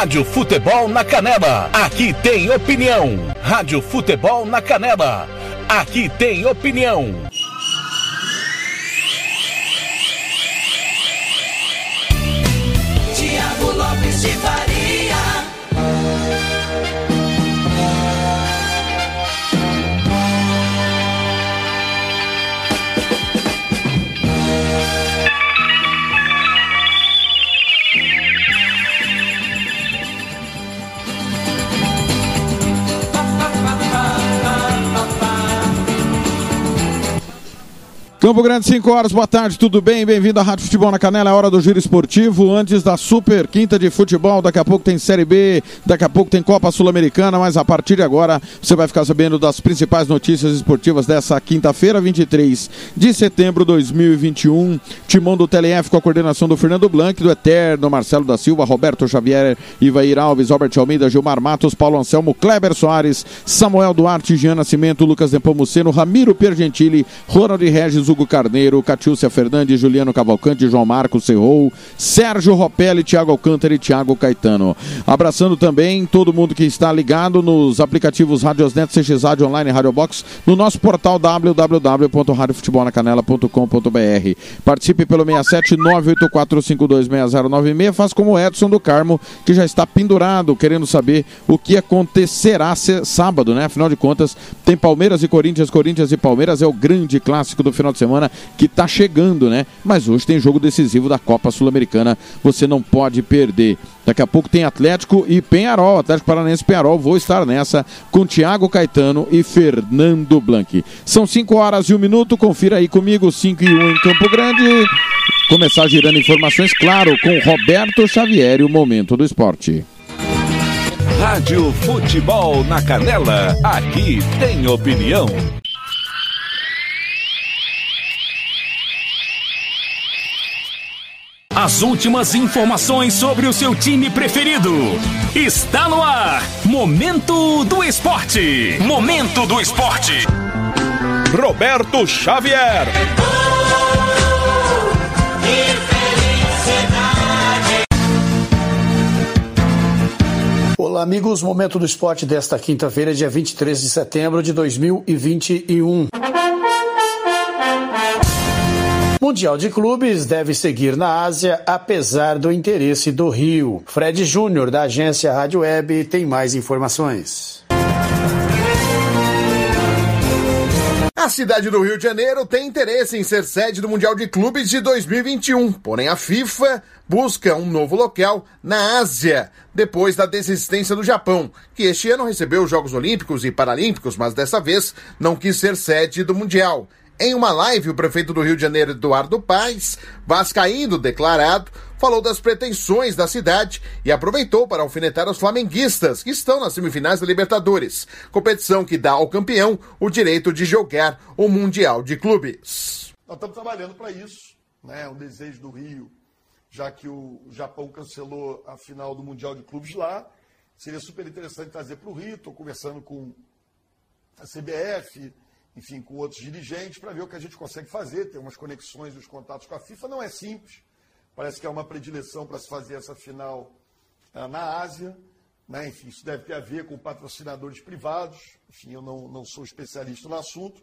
Rádio Futebol na Canela, aqui tem opinião. Rádio Futebol na Canela, aqui tem opinião. Campo Grande, 5 horas, boa tarde, tudo bem? Bem-vindo à Rádio Futebol na Canela, é hora do giro esportivo, antes da super quinta de futebol, daqui a pouco tem Série B, daqui a pouco tem Copa Sul-Americana, mas a partir de agora você vai ficar sabendo das principais notícias esportivas dessa quinta-feira, 23 de setembro de 2021. Timão do TLF com a coordenação do Fernando Blanc, do Eterno, Marcelo da Silva, Roberto Xavier, Ivair Alves, Robert Almeida, Gilmar Matos, Paulo Anselmo, Kleber Soares, Samuel Duarte, Jean Nascimento, Lucas Nepomuceno, Ramiro Pergentili, Ronald Regis, Hugo Carneiro, Catiúcia Fernandes, Juliano Cavalcante, João Marcos Serrou, Sérgio Ropelli, Thiago Alcântara e Thiago Caetano. Abraçando também todo mundo que está ligado nos aplicativos Radiosnet, CX Rádio Online, Rádio Box, no nosso portal www.radiofutebolnacanela.com.br. Participe pelo 67 984526096, faz como Edson do Carmo, que já está pendurado, querendo saber o que acontecerá sábado, né? Afinal de contas, tem Palmeiras e Corinthians, Corinthians e Palmeiras é o grande clássico do final de semana que está chegando, né? Mas hoje tem jogo decisivo da Copa Sul-Americana, você não pode perder. Daqui a pouco tem Atlético e Penharol, Atlético Paranaense e Penharol. Vou estar nessa com Thiago Caetano e Fernando Blanc. São 5 horas e 1 um minuto, confira aí comigo, 5 e 1 um em Campo Grande. Começar girando informações, claro, com Roberto Xavier e o Momento do Esporte. Rádio Futebol na Canela, aqui tem opinião. As últimas informações sobre o seu time preferido. Está no ar. Momento do Esporte. Momento do Esporte. Roberto Xavier. Olá, amigos. Momento do Esporte desta quinta-feira, dia 23 de setembro de 2021. Mundial de Clubes deve seguir na Ásia, apesar do interesse do Rio. Fred Júnior, da agência Rádio Web, tem mais informações. A cidade do Rio de Janeiro tem interesse em ser sede do Mundial de Clubes de 2021, porém a FIFA busca um novo local na Ásia, depois da desistência do Japão, que este ano recebeu os Jogos Olímpicos e Paralímpicos, mas dessa vez não quis ser sede do Mundial. Em uma live, o prefeito do Rio de Janeiro, Eduardo Paes, vascaíno declarado, falou das pretensões da cidade e aproveitou para alfinetar os flamenguistas, que estão nas semifinais da Libertadores, competição que dá ao campeão o direito de jogar o Mundial de Clubes. Nós estamos trabalhando para isso, né? O desejo do Rio, já que o Japão cancelou a final do Mundial de Clubes lá, seria super interessante trazer para o Rio. Estou conversando com a CBF, enfim, com outros dirigentes, para ver o que a gente consegue fazer, ter umas conexões e os contatos com a FIFA. Não é simples, parece que é uma predileção para se fazer essa final ah, na Ásia. Né? Enfim, isso deve ter a ver com patrocinadores privados. Enfim, eu não, não sou especialista no assunto,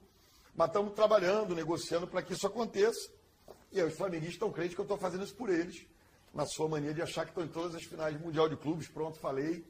mas estamos trabalhando, negociando para que isso aconteça. E aí, os flamenguistas estão crentes que eu estou fazendo isso por eles, na sua mania de achar que estão em todas as finais de Mundial de Clubes. Pronto, falei.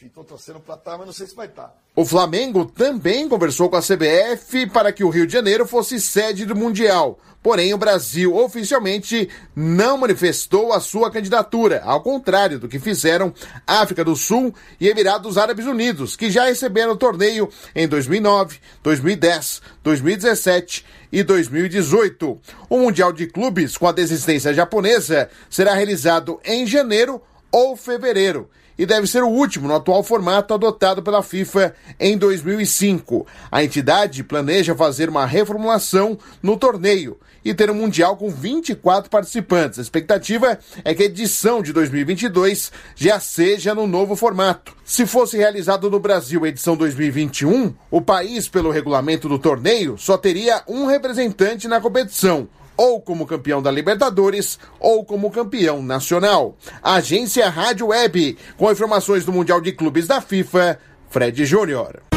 Enfim, torcendo para estar, mas não sei se vai estar. O Flamengo também conversou com a CBF para que o Rio de Janeiro fosse sede do Mundial. Porém, o Brasil oficialmente não manifestou a sua candidatura, ao contrário do que fizeram África do Sul e Emirados Árabes Unidos, que já receberam o torneio em 2009, 2010, 2017 e 2018. O Mundial de Clubes, com a desistência japonesa, será realizado em janeiro ou fevereiro e deve ser o último no atual formato adotado pela FIFA em 2005. A entidade planeja fazer uma reformulação no torneio e ter um Mundial com 24 participantes. A expectativa é que a edição de 2022 já seja no novo formato. Se fosse realizado no Brasil a edição 2021, o país, pelo regulamento do torneio, só teria um representante na competição ou como campeão da Libertadores ou como campeão nacional. Agência Rádio Web, com informações do Mundial de Clubes da FIFA, Fred Júnior.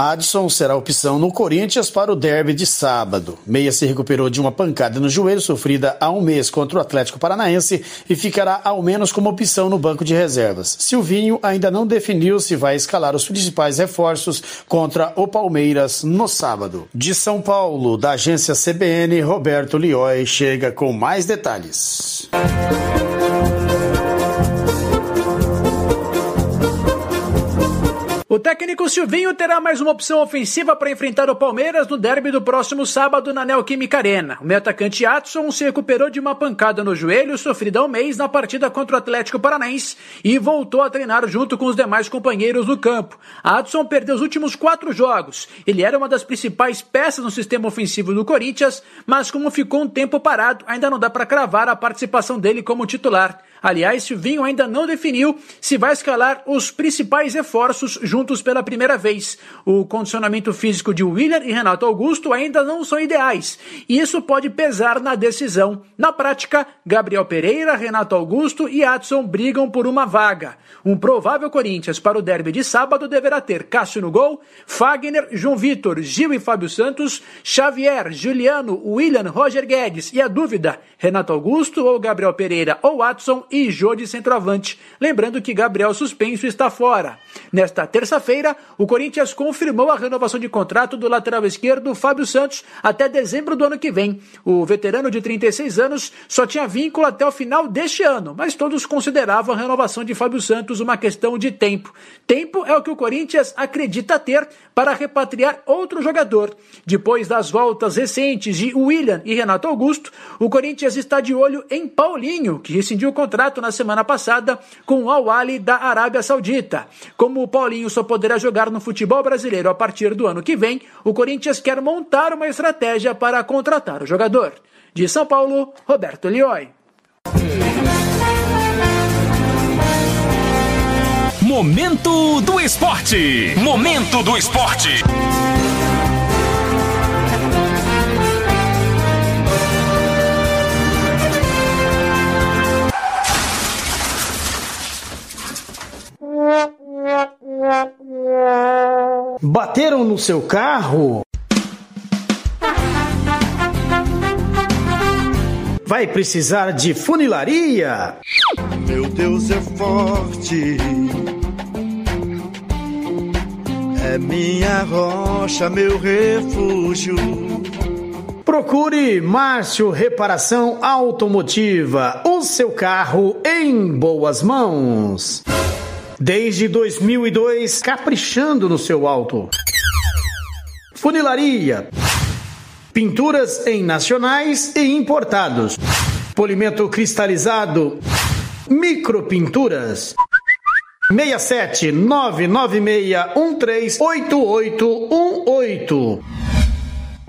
Adson será opção no Corinthians para o derby de sábado. Meia se recuperou de uma pancada no joelho sofrida há um mês contra o Atlético Paranaense e ficará ao menos como opção no banco de reservas. Silvinho ainda não definiu se vai escalar os principais reforços contra o Palmeiras no sábado. De São Paulo, da agência CBN, Roberto Lioi chega com mais detalhes. O técnico Silvinho terá mais uma opção ofensiva para enfrentar o Palmeiras no derby do próximo sábado na Neoquímica Arena. O meio atacante Atson se recuperou de uma pancada no joelho sofrida há um mês na partida contra o Atlético Paranaense e voltou a treinar junto com os demais companheiros no campo. Atson perdeu os últimos quatro jogos. Ele era uma das principais peças no sistema ofensivo do Corinthians, mas como ficou um tempo parado, ainda não dá para cravar a participação dele como titular. Aliás, Silvinho ainda não definiu se vai escalar os principais reforços juntos pela primeira vez. O condicionamento físico de William e Renato Augusto ainda não são ideais, e isso pode pesar na decisão. Na prática, Gabriel Pereira, Renato Augusto e Adson brigam por uma vaga. Um provável Corinthians para o derby de sábado deverá ter Cássio no gol, Fagner, João Vitor, Gil e Fábio Santos, Xavier, Juliano, William, Roger Guedes e a dúvida, Renato Augusto ou Gabriel Pereira ou Adson e Jô de centroavante. Lembrando que Gabriel suspenso está fora. Nesta terça-feira, o Corinthians confirmou a renovação de contrato do lateral esquerdo Fábio Santos até dezembro do ano que vem. O veterano de 36 anos só tinha vínculo até o final deste ano, mas todos consideravam a renovação de Fábio Santos uma questão de tempo. Tempo é o que o Corinthians acredita ter para repatriar outro jogador. Depois das voltas recentes de William e Renato Augusto, o Corinthians está de olho em Paulinho, que rescindiu o contrato na semana passada com o Al-Ali da Arábia Saudita. Como o Paulinho só poderá jogar no futebol brasileiro a partir do ano que vem, o Corinthians quer montar uma estratégia para contratar o jogador. De São Paulo, Roberto Lioi. Momento do Esporte. Momento do Esporte. Bateram no seu carro? Vai precisar de funilaria? Meu Deus é forte. É minha rocha, meu refúgio. Procure Márcio Reparação Automotiva, o seu carro em boas mãos. Desde 2002, caprichando no seu auto. Funilaria. Pinturas em nacionais e importados. Polimento cristalizado. Micropinturas. 67 996 138818.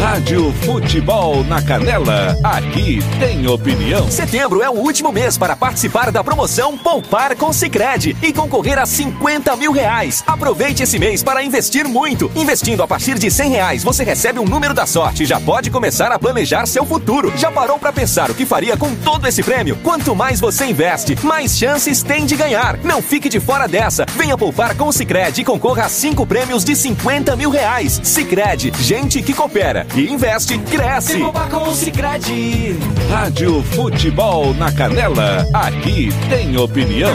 Rádio Futebol na Canela. Aqui tem opinião. Setembro é o último mês para participar da promoção Poupar com Sicredi e concorrer a 50 mil reais. Aproveite esse mês para investir muito. Investindo a partir de 100 reais, você recebe um número da sorte e já pode começar a planejar seu futuro. Já parou para pensar o que faria com todo esse prêmio? Quanto mais você investe, mais chances tem de ganhar. Não fique de fora dessa. Venha poupar com o Sicredi e concorra a cinco prêmios de 50 mil reais. Sicredi, gente que coopera e investe, cresce. com o Rádio Futebol na Canela. Aqui tem opinião.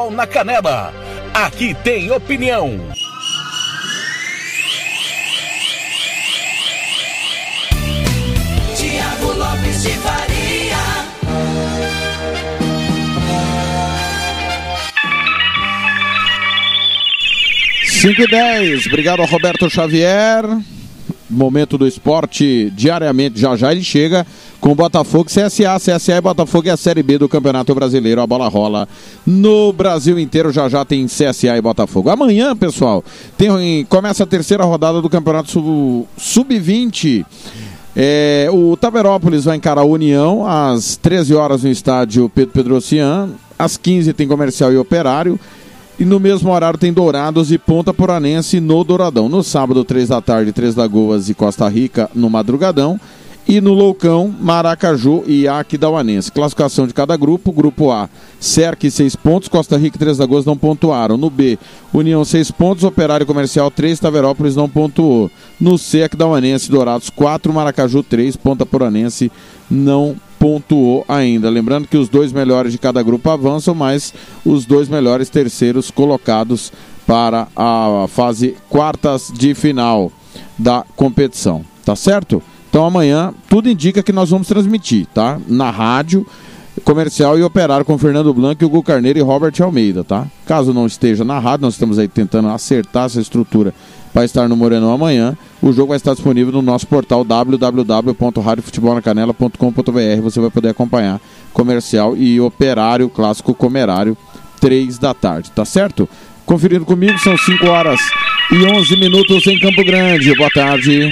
na Canela. Aqui tem opinião. Tiago Lopes de Faria. Cinco e 10. Obrigado ao Roberto Xavier. Momento do esporte diariamente. Já já ele chega com Botafogo, CSA, CSA e Botafogo é a Série B do Campeonato Brasileiro. A bola rola no Brasil inteiro. Já já tem CSA e Botafogo. Amanhã, pessoal, tem, começa a terceira rodada do Campeonato Sub-20. É, o Taberópolis vai encarar a União às 13 horas no estádio Pedro Pedrocian. Às 15 tem comercial e operário. E no mesmo horário tem Dourados e Ponta Poranense no Douradão. No sábado, 3 da tarde, Três Lagoas e Costa Rica no Madrugadão. E no Loucão, Maracaju e Aquidauanense. Classificação de cada grupo: Grupo A, Cerque 6 pontos, Costa Rica e Três Lagoas não pontuaram. No B, União 6 pontos, Operário Comercial 3, Taverópolis não pontuou. No C, Aquidauanense Dourados 4, Maracaju 3, Ponta Poranense não pontuou ainda. Lembrando que os dois melhores de cada grupo avançam, mas os dois melhores terceiros colocados para a fase quartas de final da competição. Tá certo? Então amanhã tudo indica que nós vamos transmitir, tá? Na rádio, comercial e operário com Fernando Blanco, Hugo Carneiro e Robert Almeida, tá? Caso não esteja na rádio, nós estamos aí tentando acertar essa estrutura para estar no Morenão amanhã. O jogo vai estar disponível no nosso portal www.radiofutebolnacanela.com.br. Você vai poder acompanhar comercial e operário, clássico comerário, 3 da tarde, tá certo? Conferindo comigo, são 5 horas e 11 minutos em Campo Grande. Boa tarde.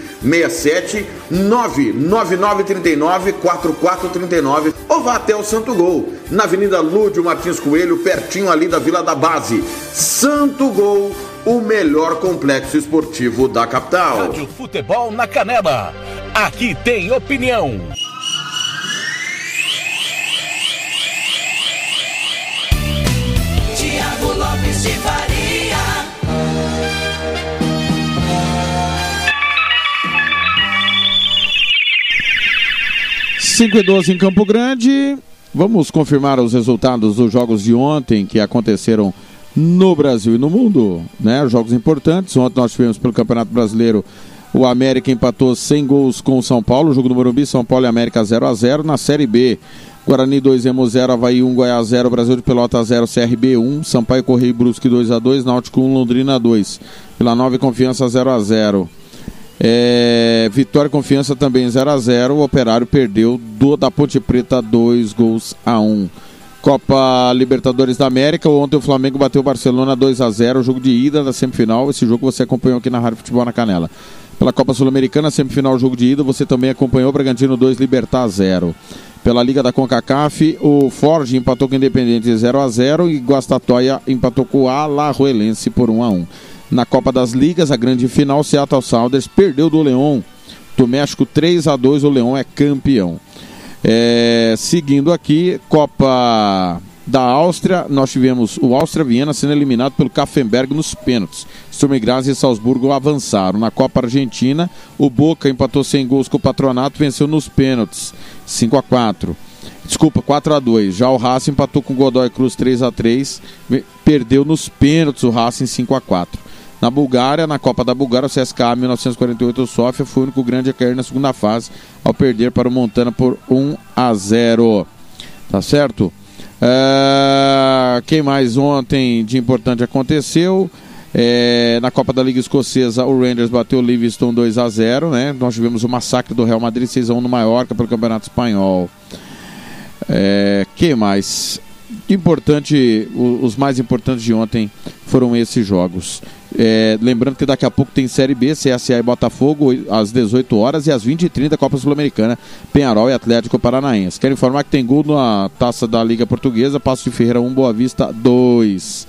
67 99939 4439 ou vá até o Santo Gol, na Avenida Lúdio Martins Coelho, pertinho ali da Vila da Base. Santo Gol, o melhor complexo esportivo da capital. Rádio Futebol na Canela. Aqui tem opinião. Tiago Lopes de Faria. Cinco e 12 em Campo Grande. Vamos confirmar os resultados dos jogos de ontem que aconteceram no Brasil e no mundo, né? Jogos importantes. Ontem nós tivemos pelo Campeonato Brasileiro o América empatou 100 gols com o São Paulo, jogo do Morumbi, São Paulo e América 0 a 0 na Série B. Guarani 2, Emo 0, Havaí 1, Goiás 0, Brasil de Pelota 0, CRB 1, Sampaio Correio Brusque 2 a 2, Náutico 1, Londrina 2. Pela 9 Confiança 0 a 0. É, Vitória Confiança também 0 a 0 O Operário perdeu do, da Ponte Preta 2 gols a 1. Copa Libertadores da América. Ontem o Flamengo bateu o Barcelona 2 a 0 jogo de ida da semifinal. Esse jogo você acompanhou aqui na Rádio Futebol na Canela. Pela Copa Sul-Americana, semifinal, jogo de ida, você também acompanhou Bragantino 2, Libertar 0. Pela Liga da CONCACAF, o Forge empatou com o Independente 0 a 0 e Guastatoia empatou com o Alajuelense por 1 a 1. Na Copa das Ligas, a grande final, Seattle Sounders perdeu do Leão do México 3 a 2 o Leão é campeão. É, seguindo aqui, Copa da Áustria, nós tivemos o Áustria Viena sendo eliminado pelo Kaffenberg nos pênaltis. Sturm Graz e Salzburgo avançaram. Na Copa Argentina, o Boca empatou sem gols com o Patronato, venceu nos pênaltis, 5 a 4. Desculpa, 4 a 2. Já o Racing empatou com o Godoy Cruz 3 a 3, perdeu nos pênaltis o Racing 5 a 4. Na Bulgária, na Copa da Bulgária, o CSKA 1948 Sofia foi o único grande a cair na segunda fase ao perder para o Montana por 1 a 0. Tá certo? É... Quem mais ontem de importante aconteceu? É, na Copa da Liga Escocesa, o Rangers bateu o Livingston 2 a 0 né? Nós tivemos o massacre do Real Madrid 6 a 1 no Mallorca pelo Campeonato Espanhol. É, que mais? Importante, os mais importantes de ontem foram esses jogos. É, lembrando que daqui a pouco tem Série B, CSA e Botafogo, às 18 horas e às 20h30, Copa Sul-Americana, Penharol e Atlético Paranaense. Quero informar que tem gol na taça da Liga Portuguesa, Passo de Ferreira 1, Boa Vista 2.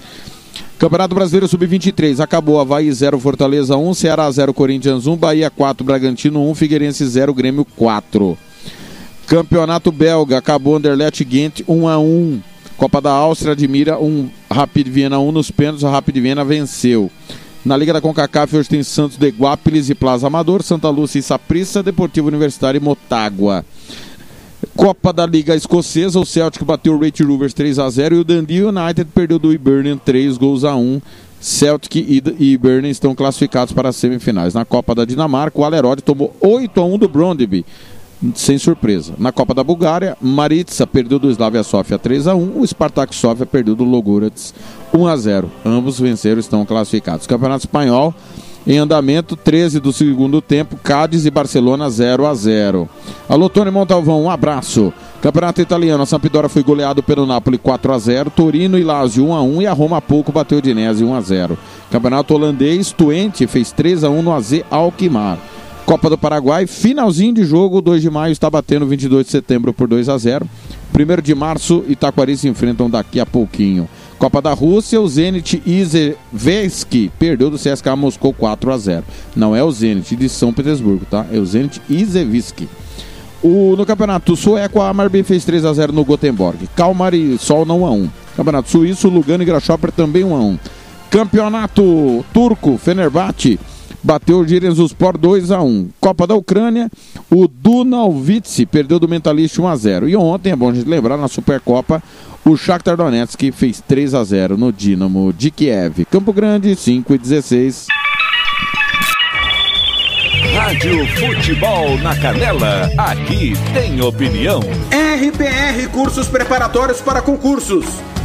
Campeonato Brasileiro Sub-23, acabou Havaí 0, Fortaleza 1, Ceará 0, Corinthians 1, Bahia 4, Bragantino 1, Figueirense 0, Grêmio 4. Campeonato Belga, acabou Anderlecht Ghent 1 a 1. Copa da Áustria, admira um Rapid Viena 1 nos pênaltis, a Rapid Viena venceu. Na Liga da CONCACAF hoje tem Santos de Guápiles e Plaza Amador, Santa Lúcia e Saprissa, Deportivo Universitário e Motágua. Copa da Liga Escocesa, o Celtic bateu o Rate Rovers 3 a 0 e o Dundee United perdeu do Hibernian 3 gols a 1. Celtic e Hibernian estão classificados para as semifinais. Na Copa da Dinamarca, o Alerode tomou 8 a 1 do Brondby sem surpresa. Na Copa da Bulgária, Maritsa perdeu do Slavia Sofia 3 a 1, o Spartak Sofia perdeu do Logorets 1 a 0. Ambos venceram, estão classificados. Campeonato Espanhol em andamento, 13 do segundo tempo, Cádiz e Barcelona 0 a 0. Alô Tony Montalvão, um abraço. Campeonato Italiano, a Sampdoria foi goleado pelo Napoli 4 a 0, Torino e Lazio 1 a 1 e a Roma pouco bateu o Dinese 1 a 0. Campeonato holandês, Twente fez 3 a 1 no AZ Alkmaar. Copa do Paraguai, finalzinho de jogo, 2 de maio está batendo 22 de setembro por 2 a 0. 1 de março, Itaquari se enfrentam daqui a pouquinho. Copa da Rússia, o Zenit Izevesky perdeu do CSKA Moscou 4 a 0. Não é o Zenit de São Petersburgo, tá? É o Zenit Izevsky. O, no campeonato sueco, a Amarby fez 3 a 0 no Gothenburg. Kalmar e Sol não 1 a 1. Campeonato suíço, Lugano e Grasshopper também 1 a 1. Campeonato turco, Fenerbahçe bateu o Giresunspor 2 a 1. Copa da Ucrânia, o Dunalvitsi perdeu do Mentalist 1 a 0. E ontem, é bom a gente lembrar, na Supercopa, o Shakhtar Donetsk fez 3 a 0 no Dinamo de Kiev. Campo Grande, 5 e 16. Rádio Futebol na Canela, aqui tem opinião. RPR Cursos Preparatórios para Concursos.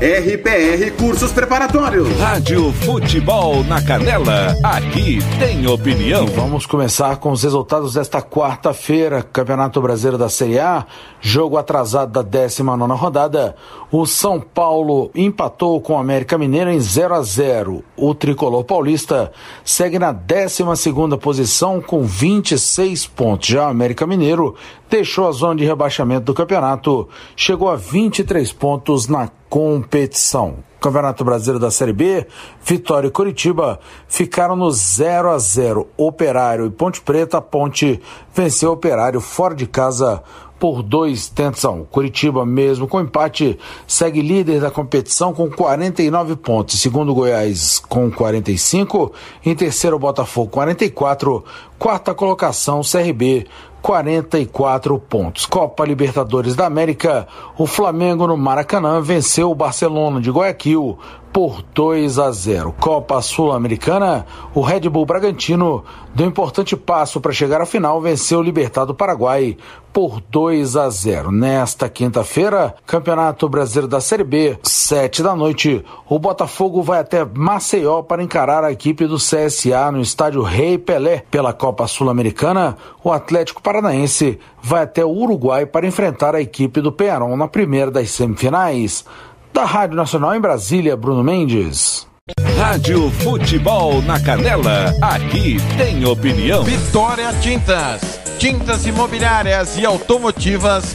RPR Cursos Preparatórios. Rádio Futebol na Canela, aqui tem opinião. Vamos começar com os resultados desta quarta-feira, Campeonato Brasileiro da Série A, jogo atrasado da 19 rodada. O São Paulo empatou com o América Mineiro em 0 a 0. O tricolor paulista segue na 12 posição com 26 pontos. Já o América Mineiro deixou a zona de rebaixamento do campeonato, chegou a 23 pontos na competição. Campeonato Brasileiro da Série B, Vitória e Curitiba ficaram no 0 a 0. Operário e Ponte Preta, Ponte venceu o Operário fora de casa por dois tentos a um. Curitiba, mesmo com empate, segue líder da competição com 49 pontos. Segundo Goiás com 45. Em terceiro, Botafogo 44. Quarta colocação, CRB 44 pontos. Copa Libertadores da América, o Flamengo no Maracanã venceu o Barcelona de Guayaquil por 2 a 0. Copa Sul-Americana, o Red Bull Bragantino deu importante passo para chegar à final, venceu o Libertado Paraguai por 2 a 0. Nesta quinta-feira, Campeonato Brasileiro da Série B, 7 da noite, o Botafogo vai até Maceió para encarar a equipe do CSA no estádio Rei Pelé. Pela Copa Sul-Americana, o Atlético vai até o Uruguai para enfrentar a equipe do Penharol na primeira das semifinais. Da Rádio Nacional em Brasília, Bruno Mendes. Rádio Futebol na Canela, aqui tem opinião. Vitória Tintas, tintas imobiliárias e automotivas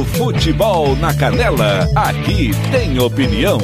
Futebol na Canela, aqui tem opinião.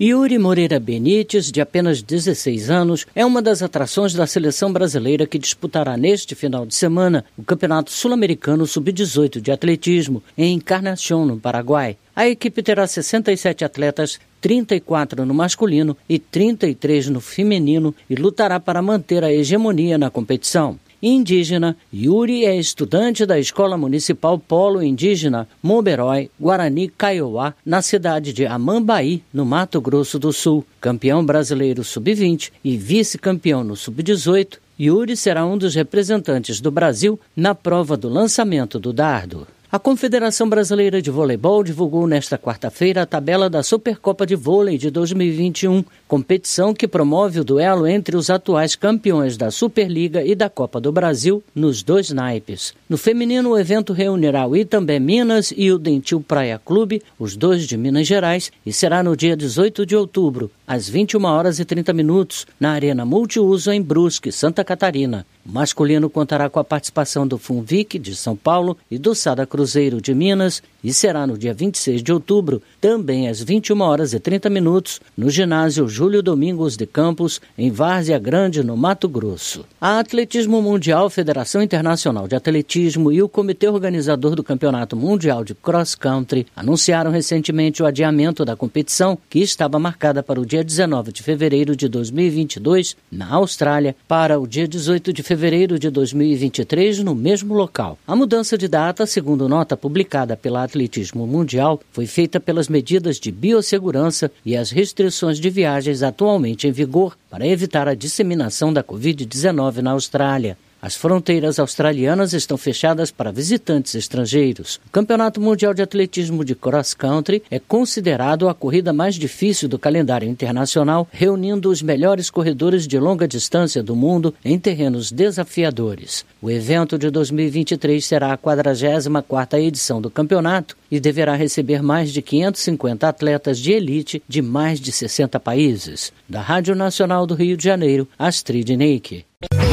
Yuri Moreira Benites, de apenas 16 anos, é uma das atrações da seleção brasileira que disputará neste final de semana o Campeonato Sul-Americano Sub-18 de Atletismo em Encarnação, no Paraguai. A equipe terá 67 atletas, 34 no masculino e 33 no feminino e lutará para manter a hegemonia na competição indígena, Yuri é estudante da Escola Municipal Polo Indígena Moberói Guarani Kaiowá, na cidade de Amambaí, no Mato Grosso do Sul. Campeão brasileiro sub-20 e vice-campeão no sub-18, Yuri será um dos representantes do Brasil na prova do lançamento do dardo. A Confederação Brasileira de Voleibol divulgou nesta quarta-feira a tabela da Supercopa de Vôlei de 2021, competição que promove o duelo entre os atuais campeões da Superliga e da Copa do Brasil nos dois naipes. No feminino, o evento reunirá o Itambé Minas e o Dentil Praia Clube, os dois de Minas Gerais, e será no dia 18 de outubro, às 21 horas e 30 minutos, na Arena Multiuso em Brusque, Santa Catarina. O masculino contará com a participação do Funvic, de São Paulo, e do Sada Cruzeiro, de Minas, e será no dia 26 de outubro, também às 21 horas e 30 minutos, no ginásio Júlio Domingos de Campos, em Várzea Grande, no Mato Grosso. A Atletismo Mundial, Federação Internacional de Atletismo e o Comitê Organizador do Campeonato Mundial de Cross Country anunciaram recentemente o adiamento da competição, que estava marcada para o dia 19 de fevereiro de 2022, na Austrália, para o dia 18 de fevereiro de 2023, no mesmo local. A mudança de data, segundo nota publicada pela Atletismo Mundial, foi feita pelas medidas de biossegurança e as restrições de viagens atualmente em vigor para evitar a disseminação da Covid-19 na Austrália. As fronteiras australianas estão fechadas para visitantes estrangeiros. O Campeonato Mundial de Atletismo de Cross Country é considerado a corrida mais difícil do calendário internacional, reunindo os melhores corredores de longa distância do mundo em terrenos desafiadores. O evento de 2023 será a 44ª edição do campeonato e deverá receber mais de 550 atletas de elite de mais de 60 países. Da Rádio Nacional do Rio de Janeiro, Astrid Neike.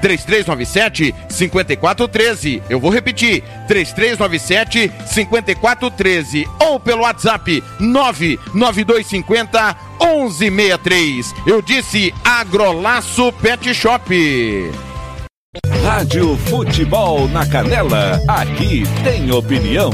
3397 5413. Eu vou repetir: 3397 5413 ou pelo WhatsApp 99250 1163. Eu disse Agrolaço Pet Shop. Rádio Futebol na Canela, aqui tem opinião.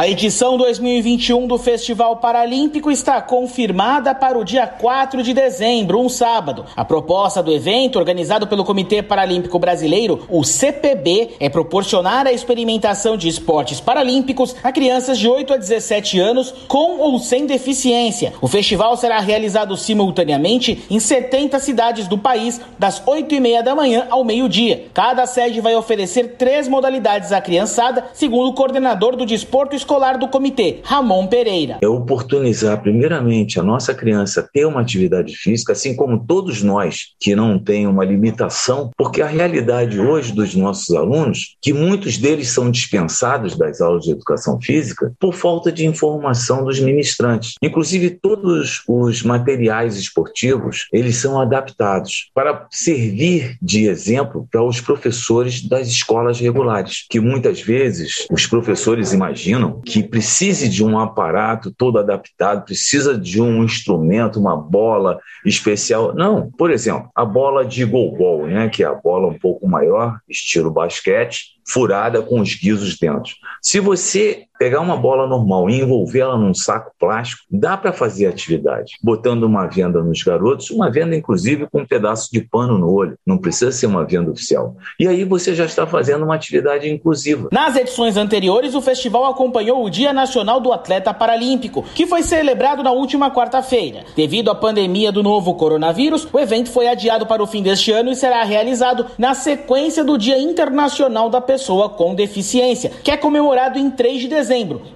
A edição 2021 do Festival Paralímpico está confirmada para o dia 4 de dezembro, um sábado. A proposta do evento, organizado pelo Comitê Paralímpico Brasileiro, o CPB, é proporcionar a experimentação de esportes paralímpicos a crianças de 8 a 17 anos com ou sem deficiência. O festival será realizado simultaneamente em 70 cidades do país, das 8 e meia da manhã ao meio-dia. Cada sede vai oferecer três modalidades à criançada, segundo o coordenador do desporto escolar do comitê, Ramon Pereira. É oportunizar, primeiramente, a nossa criança ter uma atividade física, assim como todos nós que não têm uma limitação, porque a realidade hoje dos nossos alunos, que muitos deles são dispensados das aulas de educação física por falta de informação dos ministrantes. Inclusive, todos os materiais esportivos, eles são adaptados para servir de exemplo para os professores das escolas regulares, que muitas vezes os professores imaginam que precise de um aparato todo adaptado, precisa de um instrumento, uma bola especial. Não, por exemplo, a bola de goalball, né, que é a bola um pouco maior, estilo basquete, furada com os guizos dentro. Se você pegar uma bola normal e envolvê-la num saco plástico, dá para fazer atividade. Botando uma venda nos garotos, uma venda inclusive com um pedaço de pano no olho. Não precisa ser uma venda oficial. E aí você já está fazendo uma atividade inclusiva. Nas edições anteriores, o festival acompanhou o Dia Nacional do Atleta Paralímpico, que foi celebrado na última quarta-feira. Devido à pandemia do novo coronavírus, o evento foi adiado para o fim deste ano e será realizado na sequência do Dia Internacional da pessoa com deficiência, que é comemorado em 3 de dezembro,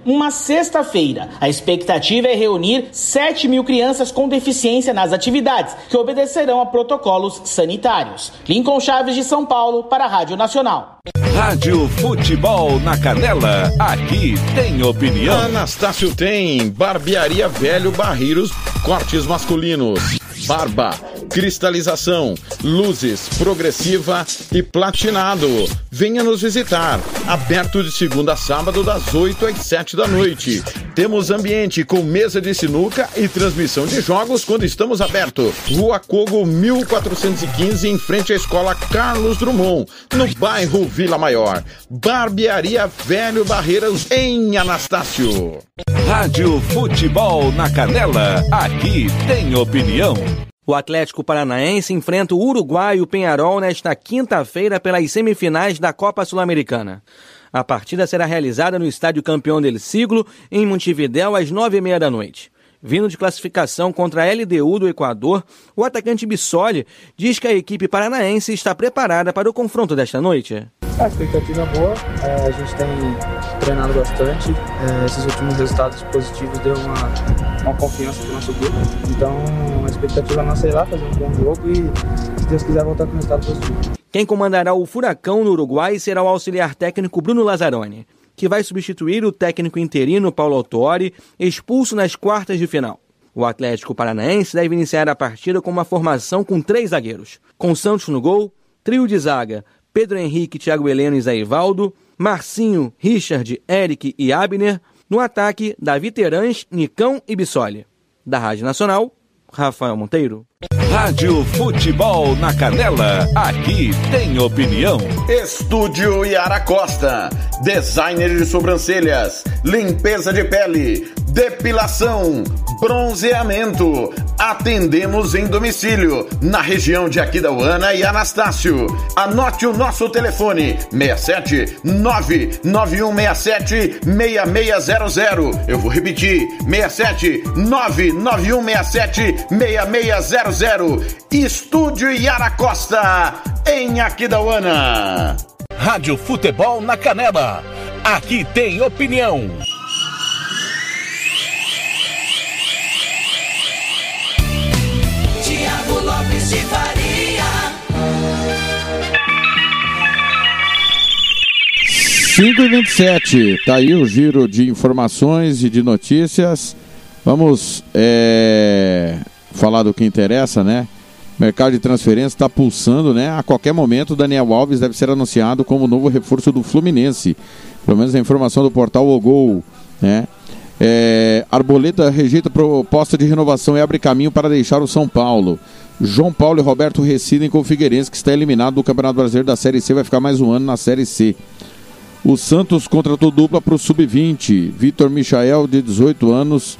uma sexta-feira. A expectativa é reunir 7 mil crianças com deficiência nas atividades, que obedecerão a protocolos sanitários. Lincoln Chaves de São Paulo, para a Rádio Nacional. Rádio Futebol na Canela, aqui tem opinião. Anastácio tem barbearia velho Barreiros, cortes masculinos, barba, cristalização, luzes, progressiva e platinado. Venha nos visitar. Aberto de segunda a sábado, das 8 às 7 da noite. Temos ambiente com mesa de sinuca e transmissão de jogos quando estamos aberto. Rua Cogo 1415, em frente à escola Carlos Drummond, no bairro Vila Maior. Barbearia Velho Barreiras em Anastácio. Rádio Futebol na Canela, aqui tem opinião. O Atlético Paranaense enfrenta o uruguaio Penharol nesta quinta-feira pelas semifinais da Copa Sul-Americana. A partida será realizada no Estádio Campeão del Siglo, em Montevidéu, às nove e meia da noite. Vindo de classificação contra a LDU do Equador, o atacante Bissoli diz que a equipe paranaense está preparada para o confronto desta noite. A expectativa é boa, é, a gente tem treinado bastante, é, esses últimos resultados positivos deu uma, uma confiança para o nosso grupo, então a expectativa nossa é ir lá fazer um bom jogo e, se Deus quiser, voltar com um resultado positivo. Quem comandará o Furacão no Uruguai será o auxiliar técnico Bruno Lazzaroni, que vai substituir o técnico interino Paulo Autori, expulso nas quartas de final. O Atlético Paranaense deve iniciar a partida com uma formação com três zagueiros, com Santos no gol, trio de zaga Pedro Henrique, Thiago Heleno e Zé Ivaldo, Marcinho, Richard, Eric e Abner. No ataque, Davi Terãs, Nicão e Bissoli. Da Rádio Nacional, Rafael Monteiro. Rádio Futebol na Canela, aqui tem opinião. Estúdio Yara Costa, designer de sobrancelhas, limpeza de pele, depilação, bronzeamento. Atendemos em domicílio, na região de Aquidauana e Anastácio. Anote o nosso telefone: 67 99167 6600. Eu vou repetir: 67 99167 6600. Estúdio Yara Costa, em Aquidauana. Rádio Futebol na Canela, aqui tem opinião. Tiago Lopes de Faria. 5 e 27 tá aí o giro de informações e de notícias. Vamos é, falar do que interessa, né? Mercado de transferência está pulsando, né? A qualquer momento, Daniel Alves deve ser anunciado como novo reforço do Fluminense. Pelo menos a informação do portal O Gol, né? É, Arboleta rejeita proposta de renovação e abre caminho para deixar o São Paulo. João Paulo e Roberto residem com o Figueirense, que está eliminado do Campeonato Brasileiro da Série C, vai ficar mais um ano na Série C. O Santos contratou dupla para o Sub-20. Vitor Michael, de 18 anos,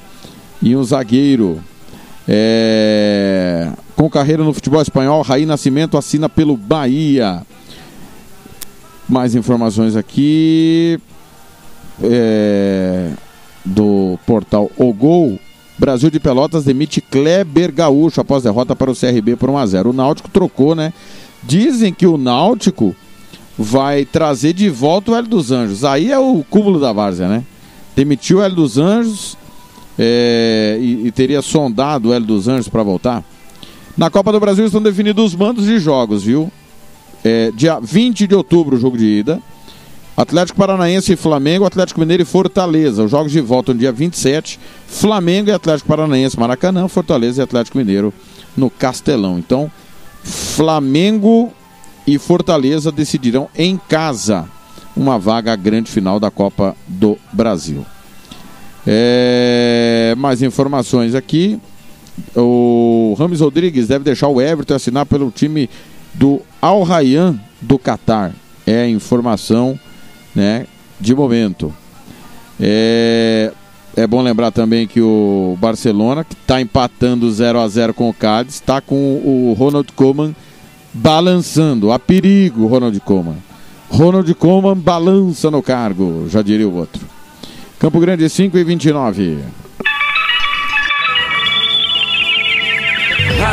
e um zagueiro. É... Com carreira no futebol espanhol, Raí Nascimento assina pelo Bahia. Mais informações aqui. É... Do portal O Gol. Brasil de Pelotas demite Kleber Gaúcho após derrota para o CRB por 1x0. O Náutico trocou, né? Dizem que o Náutico vai trazer de volta o Hélio dos Anjos. Aí é o cúmulo da várzea, né? Demitiu o Hélio dos Anjos é, e, e, teria sondado o Hélio dos Anjos para voltar. Na Copa do Brasil estão definidos os mandos de jogos, viu? É, dia 20 de outubro, jogo de ida. Atlético Paranaense e Flamengo, Atlético Mineiro e Fortaleza. Os jogos de volta no dia 27. Flamengo e Atlético Paranaense, Maracanã, Fortaleza e Atlético Mineiro no Castelão. Então, Flamengo e Fortaleza decidirão em casa uma vaga à grande final da Copa do Brasil. É, mais informações aqui. O Rames Rodrigues deve deixar o Everton assinar pelo time do Al Rayyan do Catar. É a informação né, de momento. É, é bom lembrar também que o Barcelona, que está empatando 0 a 0 com o Cádiz, está com o Ronald Koeman balançando. A perigo, Ronald Koeman. Ronald Koeman balança no cargo, já diria o outro. Campo Grande 5 e 29.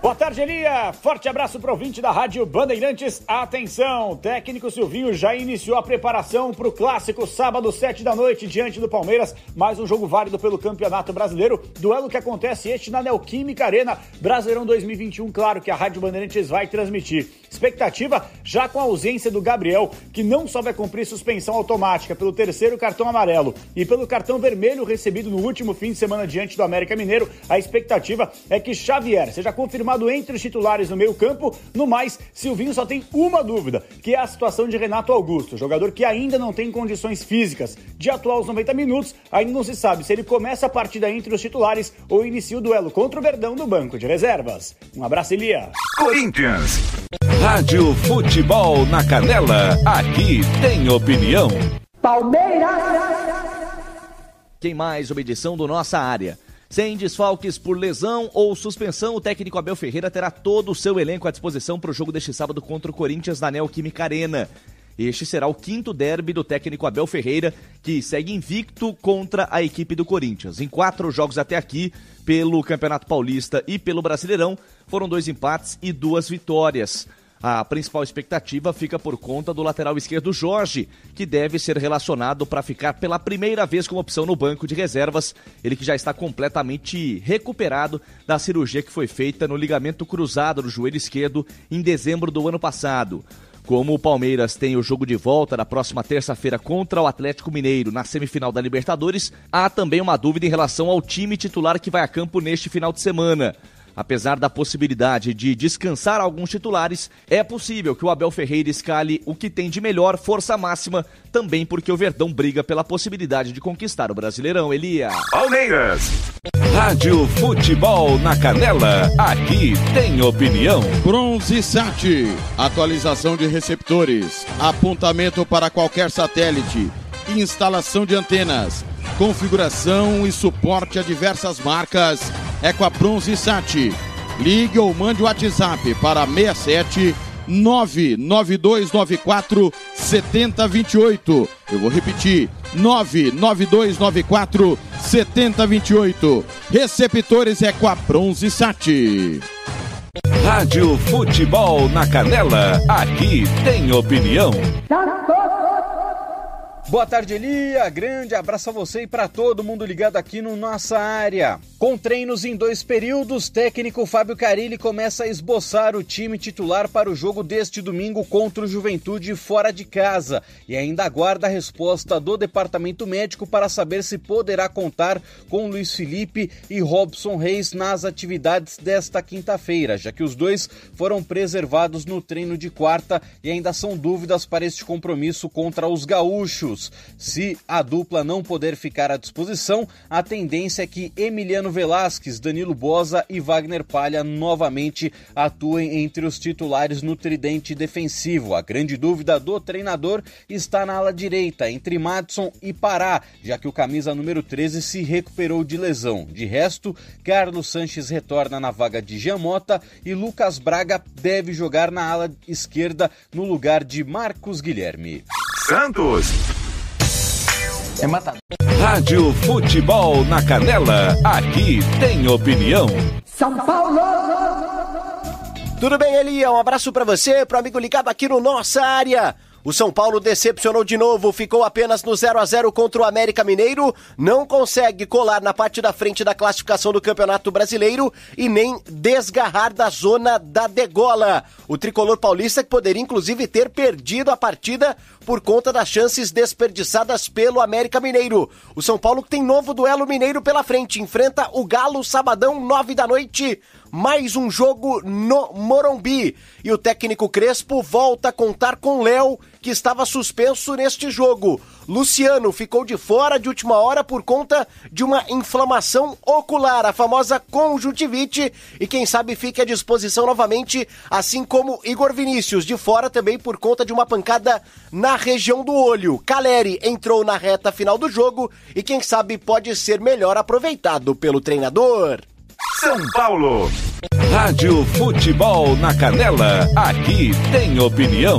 Boa tarde, Elia. Forte abraço para o ouvinte da Rádio Bandeirantes. Atenção, o técnico Silvinho já iniciou a preparação para o clássico sábado, 7 da noite, diante do Palmeiras. Mais um jogo válido pelo Campeonato Brasileiro. Duelo que acontece este na Neoquímica Arena. Brasileirão 2021, claro que a Rádio Bandeirantes vai transmitir. Expectativa já com a ausência do Gabriel, que não só vai cumprir suspensão automática pelo terceiro cartão amarelo e pelo cartão vermelho recebido no último fim de semana diante do América Mineiro, a expectativa é que Xavier seja confirmado entre os titulares no meio-campo. No mais, Silvinho só tem uma dúvida, que é a situação de Renato Augusto, jogador que ainda não tem condições físicas de atuar os 90 minutos. Ainda não se sabe se ele começa a partida entre os titulares ou inicia o duelo contra o Verdão no banco de reservas. Um abraço, Elia. Corinthians. Rádio Futebol na Canela, aqui tem opinião. Palmeiras! Tem mais uma edição do Nossa Área. Sem desfalques por lesão ou suspensão, o técnico Abel Ferreira terá todo o seu elenco à disposição para o jogo deste sábado contra o Corinthians na Neoquímica Arena. Este será o quinto derby do técnico Abel Ferreira, que segue invicto contra a equipe do Corinthians. Em quatro jogos até aqui, pelo Campeonato Paulista e pelo Brasileirão, foram dois empates e duas vitórias. A principal expectativa fica por conta do lateral esquerdo Jorge, que deve ser relacionado para ficar pela primeira vez como opção no banco de reservas. Ele que já está completamente recuperado da cirurgia que foi feita no ligamento cruzado do joelho esquerdo em dezembro do ano passado. Como o Palmeiras tem o jogo de volta na próxima terça-feira contra o Atlético Mineiro na semifinal da Libertadores, há também uma dúvida em relação ao time titular que vai a campo neste final de semana. Apesar da possibilidade de descansar alguns titulares, é possível que o Abel Ferreira escale o que tem de melhor força máxima, também porque o Verdão briga pela possibilidade de conquistar o Brasileirão, Elia. Palmeiras. Rádio Futebol na Canela, aqui tem opinião. Bronze Sat, atualização de receptores, apontamento para qualquer satélite, instalação de antenas, configuração e suporte a diversas marcas é com a Bronze Sat. Ligue ou mande o WhatsApp para 67 99294 7028. Eu vou repetir: 99294 7028. Receptores é com a Bronze Sat. Rádio Futebol na Canela, aqui tem opinião. Boa tarde, Elia. Grande abraço a você e para todo mundo ligado aqui no nossa área. Com treinos em dois períodos, técnico Fábio Carilli começa a esboçar o time titular para o jogo deste domingo contra o Juventude fora de casa e ainda aguarda a resposta do departamento médico para saber se poderá contar com Luiz Felipe e Robson Reis nas atividades desta quinta-feira, já que os dois foram preservados no treino de quarta e ainda são dúvidas para este compromisso contra os gaúchos. Se a dupla não poder ficar à disposição, a tendência é que Emiliano Velasquez, Danilo Bosa e Wagner Palha novamente atuem entre os titulares no tridente defensivo. A grande dúvida do treinador está na ala direita, entre Madison e Pará, já que o camisa número 13 se recuperou de lesão. De resto, Carlos Sanches retorna na vaga de Giamota e Lucas Braga deve jogar na ala esquerda no lugar de Marcos Guilherme. Santos. É matado. Rádio Futebol na Canela, aqui tem opinião. São Paulo! Tudo bem, Elia? Um abraço para você, pro amigo ligado aqui no Nossa Área. O São Paulo decepcionou de novo, ficou apenas no 0 a 0 contra o América Mineiro, não consegue colar na parte da frente da classificação do Campeonato Brasileiro e nem desgarrar da zona da degola. O tricolor paulista que poderia inclusive ter perdido a partida por conta das chances desperdiçadas pelo América Mineiro. O São Paulo tem novo duelo mineiro pela frente, enfrenta o Galo sabadão 9 da noite mais um jogo no Morumbi. E o técnico Crespo volta a contar com Léo, que estava suspenso neste jogo. Luciano ficou de fora de última hora por conta de uma inflamação ocular, a famosa conjuntivite, e quem sabe fique à disposição novamente, assim como Igor Vinícius, de fora também por conta de uma pancada na região do olho. Caleri entrou na reta final do jogo e quem sabe pode ser melhor aproveitado pelo treinador. São Paulo. Rádio Futebol na Canela. Aqui tem opinião.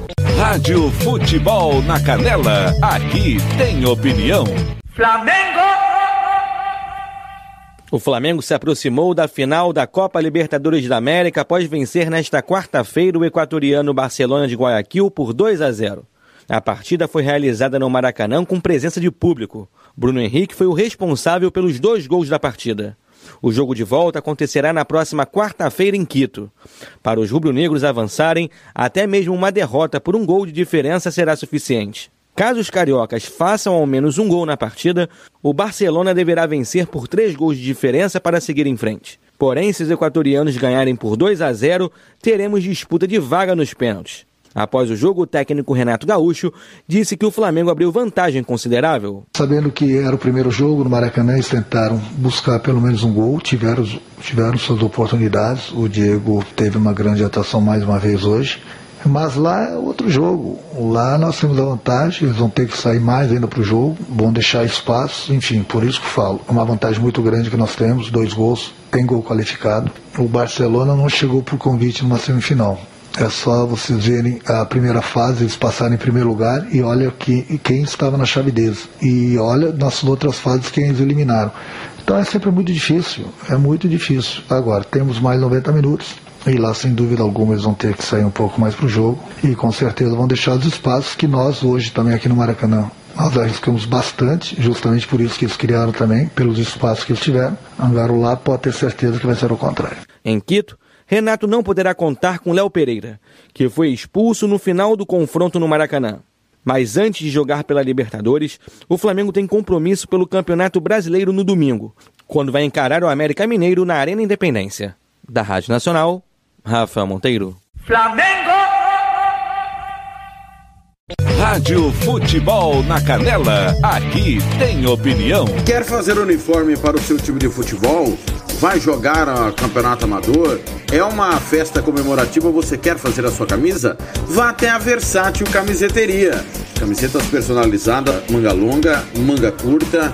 Rádio Futebol na Canela. Aqui tem opinião. Flamengo! O Flamengo se aproximou da final da Copa Libertadores da América após vencer nesta quarta-feira o equatoriano Barcelona de Guayaquil por 2 a 0. A partida foi realizada no Maracanã com presença de público. Bruno Henrique foi o responsável pelos dois gols da partida. O jogo de volta acontecerá na próxima quarta-feira em Quito. Para os rubro-negros avançarem, até mesmo uma derrota por um gol de diferença será suficiente. Caso os cariocas façam ao menos um gol na partida, o Barcelona deverá vencer por três gols de diferença para seguir em frente. Porém, se os equatorianos ganharem por 2 a 0, teremos disputa de vaga nos pênaltis. Após o jogo, o técnico Renato Gaúcho disse que o Flamengo abriu vantagem considerável. Sabendo que era o primeiro jogo no Maracanã, eles tentaram buscar pelo menos um gol, tiveram, tiveram suas oportunidades. O Diego teve uma grande atuação mais uma vez hoje. Mas lá é outro jogo. Lá nós temos a vantagem, eles vão ter que sair mais ainda para o jogo, vão deixar espaço, enfim, por isso que falo. É uma vantagem muito grande que nós temos, dois gols, tem gol qualificado. O Barcelona não chegou por convite numa semifinal. É só vocês verem a primeira fase, eles passaram em primeiro lugar e olha que, quem estava na chave deles. E olha nas outras fases quem eles eliminaram. Então é sempre muito difícil, é muito difícil. Agora, temos mais 90 minutos. E lá, sem dúvida alguma, eles vão ter que sair um pouco mais para o jogo. E com certeza vão deixar os espaços que nós, hoje, também aqui no Maracanã, nós arriscamos bastante, justamente por isso que eles criaram também, pelos espaços que eles tiveram. Angaro lá pode ter certeza que vai ser o contrário. Em Quito, Renato não poderá contar com Léo Pereira, que foi expulso no final do confronto no Maracanã. Mas antes de jogar pela Libertadores, o Flamengo tem compromisso pelo Campeonato Brasileiro no domingo, quando vai encarar o América Mineiro na Arena Independência. Da Rádio Nacional, Rafael Monteiro. Flamengo! Rádio Futebol na Canela. Aqui tem opinião. Quer fazer uniforme para o seu time de futebol? Vai jogar a campeonato amador? É uma festa comemorativa, você quer fazer a sua camisa? Vá até a Versátil Camiseteria. Camisetas personalizadas, manga longa, manga curta,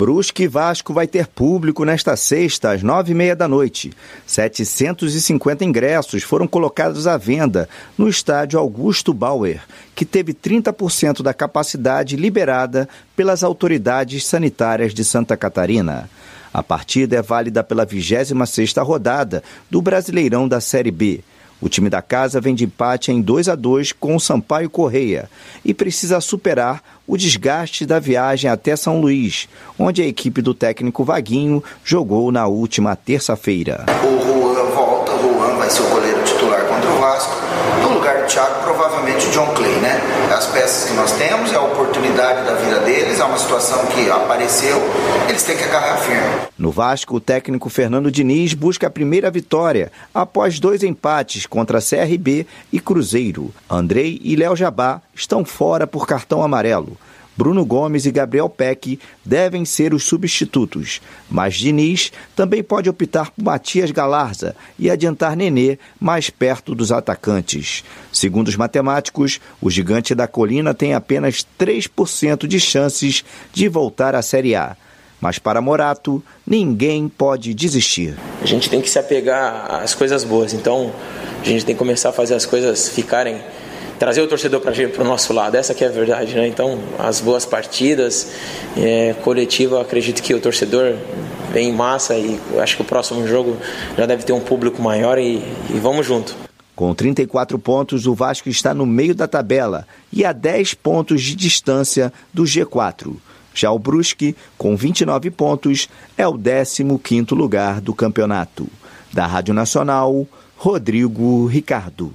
Brusque Vasco vai ter público nesta sexta, às nove e meia da noite. 750 ingressos foram colocados à venda no estádio Augusto Bauer, que teve 30% da capacidade liberada pelas autoridades sanitárias de Santa Catarina. A partida é válida pela 26ª rodada do Brasileirão da Série B. O time da casa vem de empate em 2 a 2 com o Sampaio Correia e precisa superar o desgaste da viagem até São Luís, onde a equipe do técnico Vaguinho jogou na última terça-feira. O Juan volta, o Juan vai ser o goleiro titular contra o Vasco. No lugar do Thiago, provavelmente o John Clay, né? As peças que nós temos, é a oportunidade da vida deles, é uma situação que apareceu, eles têm que agarrar firme. No Vasco, o técnico Fernando Diniz busca a primeira vitória após dois empates contra CRB e Cruzeiro. Andrei e Léo Jabá estão fora por cartão amarelo. Bruno Gomes e Gabriel Peck devem ser os substitutos, mas Diniz também pode optar por Matias Galarza e adiantar Nenê mais perto dos atacantes. Segundo os matemáticos, o gigante da colina tem apenas 3% de chances de voltar à Série A. Mas para Morato, ninguém pode desistir. A gente tem que se apegar às coisas boas, então a gente tem que começar a fazer as coisas ficarem trazer o torcedor para o nosso lado, essa que é a verdade, né? Então, as boas partidas, é, coletiva, acredito que o torcedor vem em massa e acho que o próximo jogo já deve ter um público maior e, e vamos junto. Com 34 pontos, o Vasco está no meio da tabela e a 10 pontos de distância do G4. Já o Brusque, com 29 pontos, é o 15º lugar do campeonato. Da Rádio Nacional, Rodrigo Ricardo.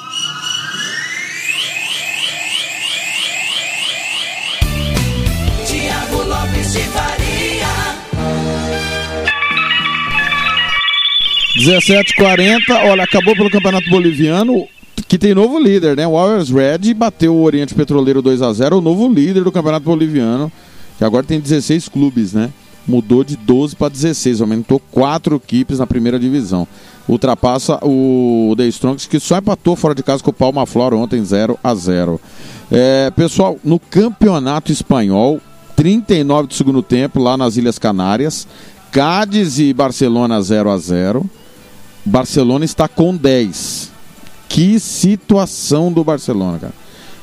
Faria. 17h40, olha, acabou pelo Campeonato Boliviano, que tem novo líder, né? O Warriors Red bateu o Oriente Petroleiro 2 a 0 o novo líder do Campeonato Boliviano, que agora tem 16 clubes, né? Mudou de 12 para 16, aumentou quatro equipes na primeira divisão. Ultrapassa o The Strongs, que só empatou fora de casa com o Palma Flora ontem 0 a 0 é, Pessoal, no Campeonato Espanhol, 39 do segundo tempo, lá nas Ilhas Canárias, Cádiz e Barcelona 0 a 0 Barcelona está com 10. Que situação do Barcelona, cara.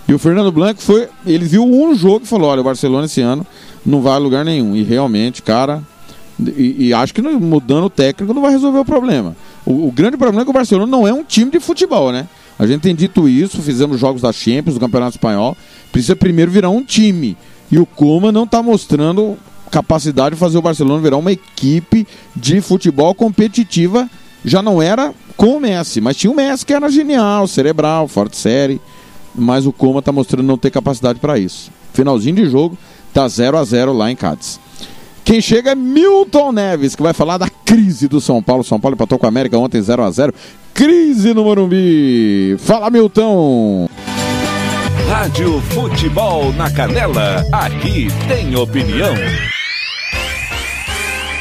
E o Fernando Blanco foi. Ele viu um jogo e falou: olha, o Barcelona esse ano não vai a lugar nenhum. E realmente, cara. E, e acho que mudando o técnico não vai resolver o problema. O, o grande problema é que o Barcelona não é um time de futebol, né? A gente tem dito isso, fizemos jogos da Champions, do Campeonato Espanhol. Precisa primeiro virar um time. E o Coma não está mostrando capacidade de fazer o Barcelona virar uma equipe de futebol competitiva. Já não era com o Messi, mas tinha o Messi que era genial, cerebral, forte série. Mas o Coma está mostrando não ter capacidade para isso. Finalzinho de jogo, tá 0 a 0 lá em Cádiz. Quem chega é Milton Neves, que vai falar da crise do São Paulo. São Paulo empatou com a América ontem 0 a 0 Crise no Morumbi. Fala, Milton. Rádio Futebol na Canela, aqui tem opinião.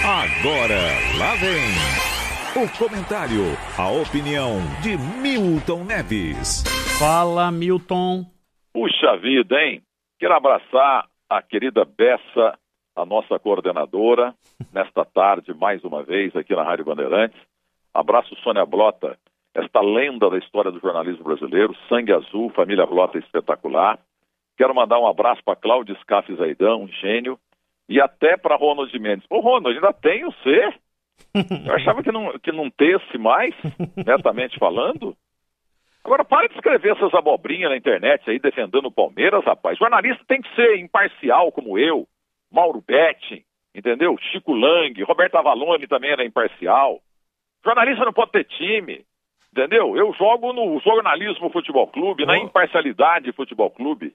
Agora, lá vem o comentário, a opinião de Milton Neves. Fala, Milton. Puxa vida, hein? Quero abraçar a querida Bessa, a nossa coordenadora, nesta tarde, mais uma vez, aqui na Rádio Bandeirantes. Abraço Sônia Blota, esta lenda da história do jornalismo brasileiro, sangue azul, família Blota espetacular. Quero mandar um abraço para Cláudio Scaff Zaidão, um gênio, e até para Ronald Mendes. Ô, Ronald, ainda tem o C? Eu achava que não, que não tesse mais, netamente falando. Agora, para de escrever essas abobrinhas na internet aí defendendo o Palmeiras, rapaz. Jornalista tem que ser imparcial, como eu, Mauro Betti, entendeu? Chico Lang, Roberto Avalone também era imparcial. Jornalista não pode ter time, entendeu? Eu jogo no Jornalismo Futebol Clube, na Imparcialidade Futebol Clube.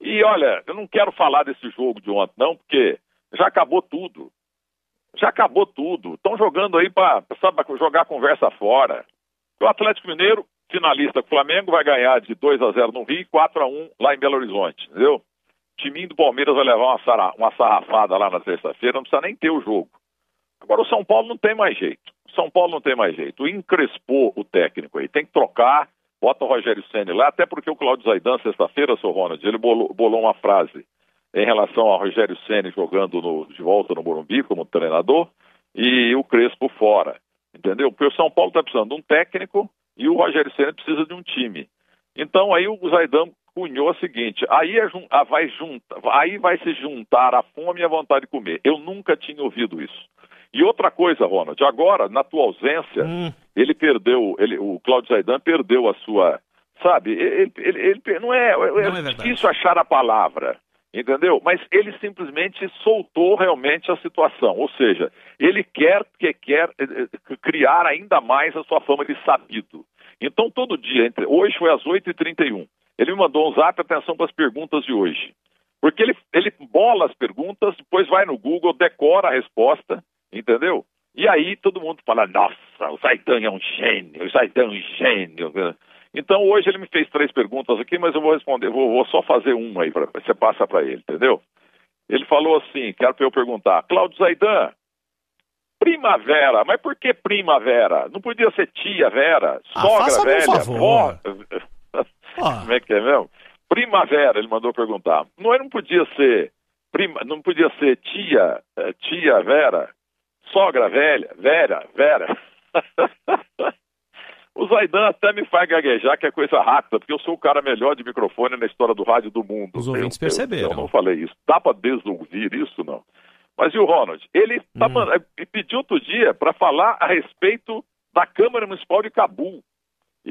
E olha, eu não quero falar desse jogo de ontem, não, porque já acabou tudo. Já acabou tudo. Estão jogando aí para jogar conversa fora. O Atlético Mineiro, finalista com o Flamengo, vai ganhar de 2 a 0 no Rio e 4 a 1 lá em Belo Horizonte, entendeu? O timinho do Palmeiras vai levar uma, sara- uma sarrafada lá na terça-feira, não precisa nem ter o jogo. Agora o São Paulo não tem mais jeito. São Paulo não tem mais jeito. Encrespou o técnico aí. Tem que trocar, bota o Rogério Senna lá, até porque o Claudio Zaidan, sexta-feira, seu Ronald, ele bolou, bolou uma frase em relação ao Rogério Senna jogando no- de volta no Morumbi como treinador e o Crespo fora. Entendeu? Porque o São Paulo está precisando de um técnico e o Rogério Senna precisa de um time. Então aí o Zaidan cunhou o seguinte: aí, é ah, vai junta- aí vai se juntar a fome e a vontade de comer. Eu nunca tinha ouvido isso. E outra coisa, Ronald, agora, na tua ausência, ele perdeu, ele, o Claudio Zaidan perdeu a sua. Sabe, ele, ele- ele- não é, é difícil achar a palavra. entendeu? Mas ele simplesmente soltou realmente a situação, ou seja, ele quer que quer eh, eh, criar ainda mais a sua fama de sabido. Então todo dia, entre, hoje foi às 8h31, ele me mandou um zap, atenção para as perguntas de hoje. Porque ele, ele bola as perguntas, depois vai no Google, decora a resposta, entendeu? E aí todo mundo fala, nossa, o Zaidan é um gênio, o Zaidan é um gênio. Então hoje ele me fez três perguntas aqui, mas eu vou responder, vou, vou só fazer uma aí, pra, você passa para ele, entendeu? Ele falou assim, quero para eu perguntar, Cláudio Zaidan, primavera, mas por que primavera? Não podia ser tia Vera, Ah, sogra um velha, vó... Como é que é mesmo? Primavera, ele mandou perguntar. Não, não podia ser prima, não podia ser tia, eh, tia Vera, sogra velha, Vera, Vera. o Zaidan até me faz gaguejar, que é coisa rápida, porque eu sou o cara melhor de microfone na história do rádio do mundo. Os ouvintes perceberam. Eu, não falei isso. Dá pra desouvir isso, não. Mas e o Ronald? Ele tá Hum. pediu outro dia para falar a respeito da Câmara Municipal de Cabul.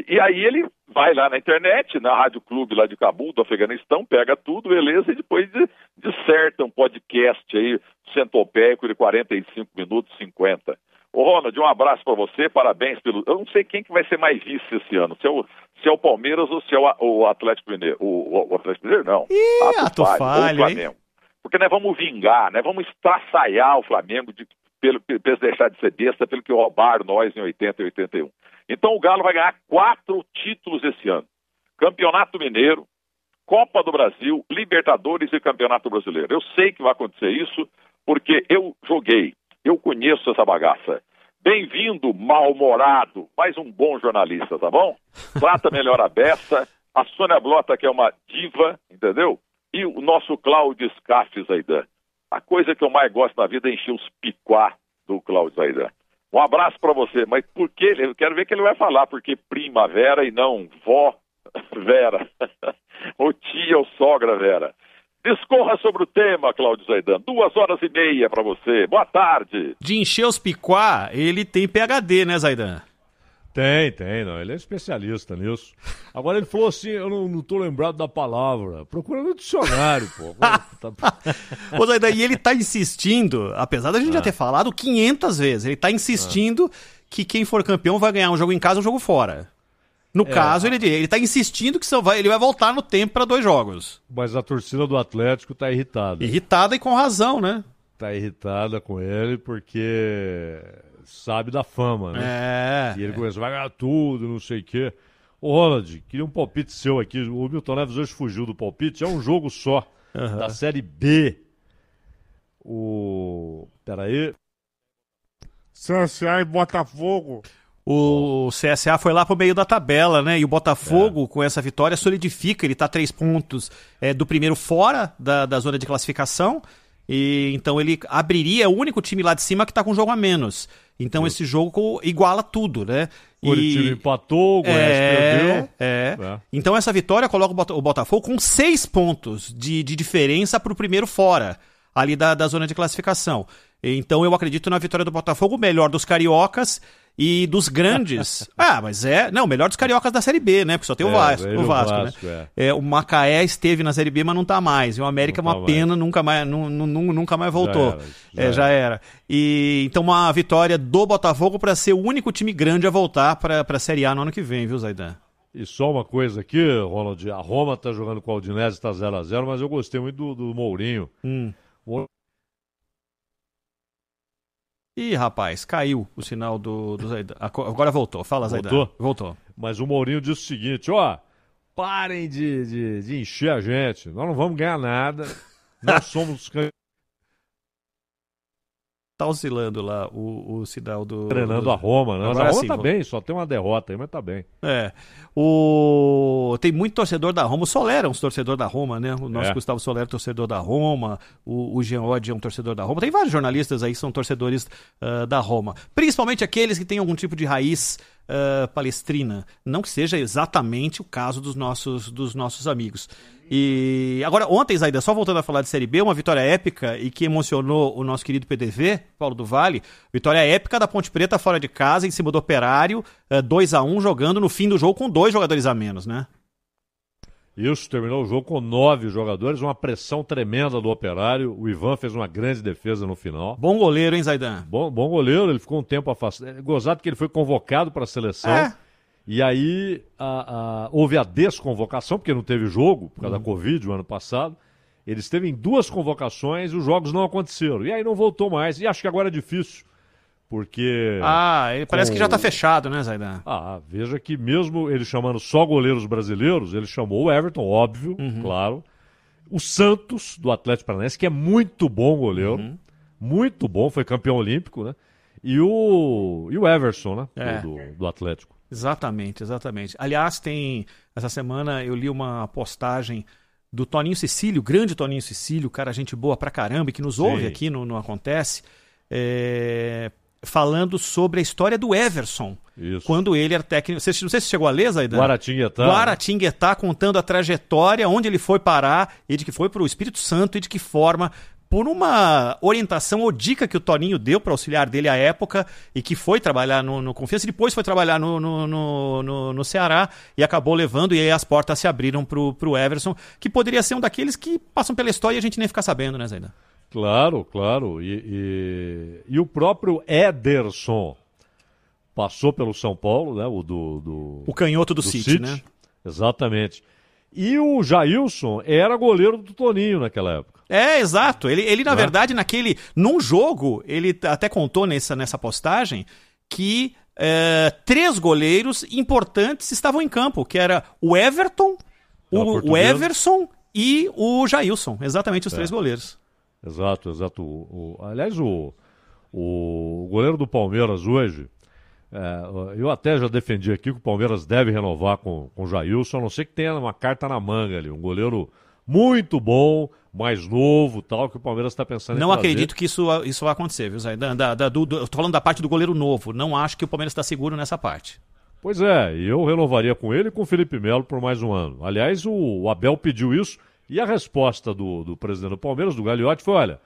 E, aí ele vai lá na internet, na Rádio Clube lá de Cabul, do Afeganistão, pega tudo, beleza, e depois de- disserta um podcast aí, centopéico de 45 minutos, 50. Ô Ronald, um abraço para você, parabéns pelo... Eu não sei quem que vai ser mais vice esse ano, se é o, se é o Palmeiras ou se é o, o Atlético Mineiro. O, o- Atlético Mineiro, não. Ih, ato Falho, ou falho, o Flamengo. Porque nós vamos vingar, né? Vamos estraçaiar o Flamengo de, pelo que eles deixar de ser besta, pelo que roubaram nós em 80 e 81. Então o Galo vai ganhar quatro títulos esse ano: Campeonato Mineiro, Copa do Brasil, Libertadores e Campeonato Brasileiro. Eu sei que vai acontecer isso porque eu joguei, eu conheço essa bagaça. Bem-vindo, mal-humorado, mais um bom jornalista, tá bom? Trata melhor a beça. A Sônia Blota, que é uma diva, entendeu? E o nosso Cláudio Scaff Zaidan. A coisa que eu mais gosto na vida é encher os piquá do Cláudio Zaidan. Um abraço para você, mas por que? Eu quero ver que ele vai falar, porque primavera e não vó Vera. ou tia ou sogra Vera. Discorra sobre o tema, Cláudio Zaidan. Duas horas e meia para você. Boa tarde. De encher os piquá, ele tem PHD, né, Zaidan? Tem, tem, não. Ele é especialista nisso. Agora ele falou assim: eu não, não tô lembrado da palavra. Procura no dicionário, pô. Tá- Ô, Zaidan, e ele tá insistindo, apesar da gente já Ah. ter falado 500 vezes, ele tá insistindo que quem for campeão vai ganhar um jogo em casa e um jogo fora. No É. caso, ele, ele tá insistindo que vai, ele vai voltar no tempo para dois jogos. Mas a torcida do Atlético tá irritada. Irritada e com razão, né? Tá irritada com ele porque sabe da fama, né? É. E ele começou, vai ganhar tudo, não sei o quê. Ô, Ronald, queria um palpite seu aqui. O Milton Neves hoje fugiu do palpite. É um jogo só Aham. da Série B. O. Peraí. CSA e Botafogo. O CSA foi lá pro meio da tabela, né? E o Botafogo, É. com essa vitória, solidifica. Ele tá a três pontos é, do primeiro fora da, da zona de classificação. E então ele abriria, é o único time lá de cima que tá com um jogo a menos. Então esse jogo iguala tudo, né? Curitiba empatou, o Goiás é, perdeu. É. É. Então essa vitória coloca o Bota- o Botafogo com seis pontos de, de diferença pro primeiro fora, ali da, da zona de classificação. Então eu acredito na vitória do Botafogo, o melhor dos cariocas e dos grandes. ah, mas é. Não, o melhor dos cariocas da Série B, né? Porque só tem o É, Vasco. O Vasco, Vasco, né? É, o Macaé esteve na Série B, mas não tá mais. E o América é uma tá pena, nunca mais, nu- nu- nu- nunca mais voltou. era, já É, já era. E então uma vitória do Botafogo para ser o único time grande a voltar para a Série A no ano que vem, viu, Zaidan? E só uma coisa aqui, Ronald. A Roma tá jogando com a Udinese, tá 0x0, mas eu gostei muito do, do Mourinho. Hum. O- Ih, rapaz, caiu o sinal do, do Zaidan. Agora voltou. Fala, Zaidan. Voltou? Voltou. Mas o Mourinho disse o seguinte, ó, parem de, de, de encher a gente, nós não vamos ganhar nada, nós somos Tá oscilando lá o, o sinal do. treinando do- a Roma, né? Mas Agora a Roma sim, tá bem, só tem uma derrota aí, mas tá bem. É. O... Tem muito torcedor da Roma. O Soler é um torcedor da Roma, né? O nosso É. Gustavo Soler é torcedor da Roma. O, o Jean Oddi é um torcedor da Roma. Tem vários jornalistas aí que são torcedores ah, da Roma. Principalmente aqueles que têm algum tipo de raiz ah, palestrina. Não que seja exatamente o caso dos nossos, dos nossos amigos. E agora, ontem, Zaida, só voltando a falar de Série B, uma vitória épica e que emocionou o nosso querido PDV, Paulo do Vale. Vitória épica da Ponte Preta fora de casa, em cima do Operário, 2 a 1 jogando no fim do jogo com dois jogadores a menos, né? Isso, terminou o jogo com nove jogadores, uma pressão tremenda do operário. O Ivan fez uma grande defesa no final. Bom goleiro, hein, Zaidan? Bom, bom goleiro, ele ficou um tempo afastado. É gozado que ele foi convocado para a seleção. É. E aí a- a- houve a desconvocação, porque não teve jogo, por causa Uhum. da Covid o ano passado. Ele esteve em duas convocações e os jogos não aconteceram. E aí não voltou mais. E acho que agora é difícil. Porque. Ah, ele parece com- que já tá fechado, né, Zaidan? Ah, veja que mesmo ele chamando só goleiros brasileiros, ele chamou o Everton, óbvio, Uhum. claro. O Santos, do Atlético Paranaense, que é muito bom goleiro. Uhum. Muito bom, foi campeão olímpico, né? E o, e o Everson, né? É. Do, do Atlético. Exatamente, exatamente. Aliás, tem. Essa semana eu li uma postagem do Toninho Cecílio, grande Toninho Cecílio, cara, gente boa pra caramba, e que nos ouve Sim. aqui no, no Acontece, é, falando sobre a história do Everson. Isso. Quando ele era técnico. Você, não sei se chegou a ler, Zaidan. Guaratinguetá. Guaratinguetá contando a trajetória, onde ele foi parar, e de que foi para o Espírito Santo e de que forma. Por uma orientação ou dica que o Toninho deu para auxiliar dele à época e que foi trabalhar no, no Confiança e depois foi trabalhar no, no, no, no- Ceará e acabou levando, e aí as portas se abriram pro, pro Everson, que poderia ser um daqueles que passam pela história e a gente nem fica sabendo, né, Zaidan? Claro, claro. E, e, e o próprio Ederson passou pelo São Paulo, né? O do. do O canhoto do City, né? Exatamente. E o Jailson era goleiro do Toninho naquela época. É, exato. Ele, ele na Né? verdade, naquele. Num jogo, ele até contou nessa, nessa postagem que é, três goleiros importantes estavam em campo, que era o Everton, o, o. Everson e o Jailson. Exatamente os É. três goleiros. Exato, exato. O, o- aliás, o, o goleiro do Palmeiras hoje, é, eu até já defendi aqui que o Palmeiras deve renovar com, com o Jailson, a não ser que tenha uma carta na manga ali. Um goleiro muito bom, mais novo tal, que o Palmeiras está pensando em Não acredito que isso, isso vai acontecer, viu, Zé? Da, da- da- do- do- eu tô falando da parte do goleiro novo. Não acho que o Palmeiras está seguro nessa parte. Pois é, e eu renovaria com ele e com o Felipe Melo por mais um ano. Aliás, o, o Abel pediu isso e a resposta do, do presidente do Palmeiras, do Gagliotti, foi: olha,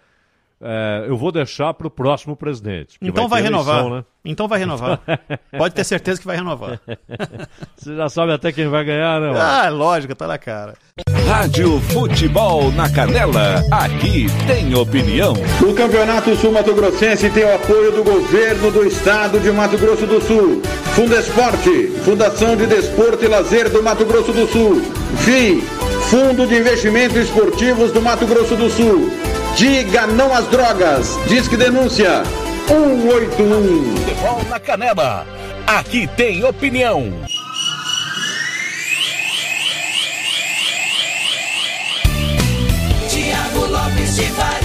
é, eu vou deixar para o próximo presidente. Então vai, ter renovar. eleição, né? Então vai renovar. Pode ter certeza que vai renovar. Você já sabe até quem vai ganhar, né? mano? ah, lógico, tá na cara. Rádio Futebol na Canela, aqui tem opinião. O Campeonato Sul Mato Grossense tem o apoio do governo do estado de Mato Grosso do Sul. Fundesporte, Fundação de Desporto e Lazer do Mato Grosso do Sul. FII, Fundo de Investimentos Esportivos do Mato Grosso do Sul. Diga não às drogas. Disque denúncia 181. Futebol na Canela, aqui tem opinião. Tiago Lopes de Faria.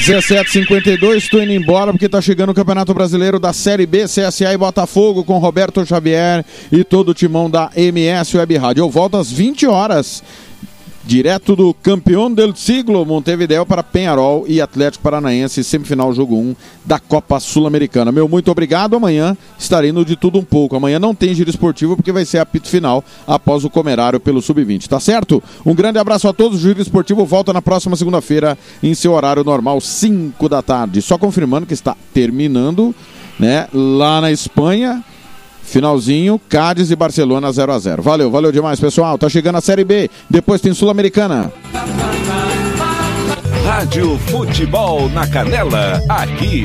Dezessete cinquenta estou indo embora porque tá chegando o Campeonato Brasileiro da Série B, CSA e Botafogo com Roberto Xavier e todo o timão da MS Web Rádio. Eu volto às 20 horas, direto do campeão del siglo, Montevideo para Penharol e Atlético Paranaense, semifinal jogo 1 da Copa Sul-Americana. Meu muito obrigado, amanhã estarei no de tudo um pouco. Amanhã não tem giro esportivo porque vai ser apito final após o comerário pelo Sub-20, tá certo? Um grande abraço a todos, o giro esportivo volta na próxima segunda-feira em seu horário normal, 5 da tarde. Só confirmando que está terminando, né, lá na Espanha, Finalzinho, Cádiz e Barcelona 0 a 0 Valeu, valeu demais, pessoal. Tá chegando a Série B, depois tem Sul-Americana. Rádio Futebol na Canela, aqui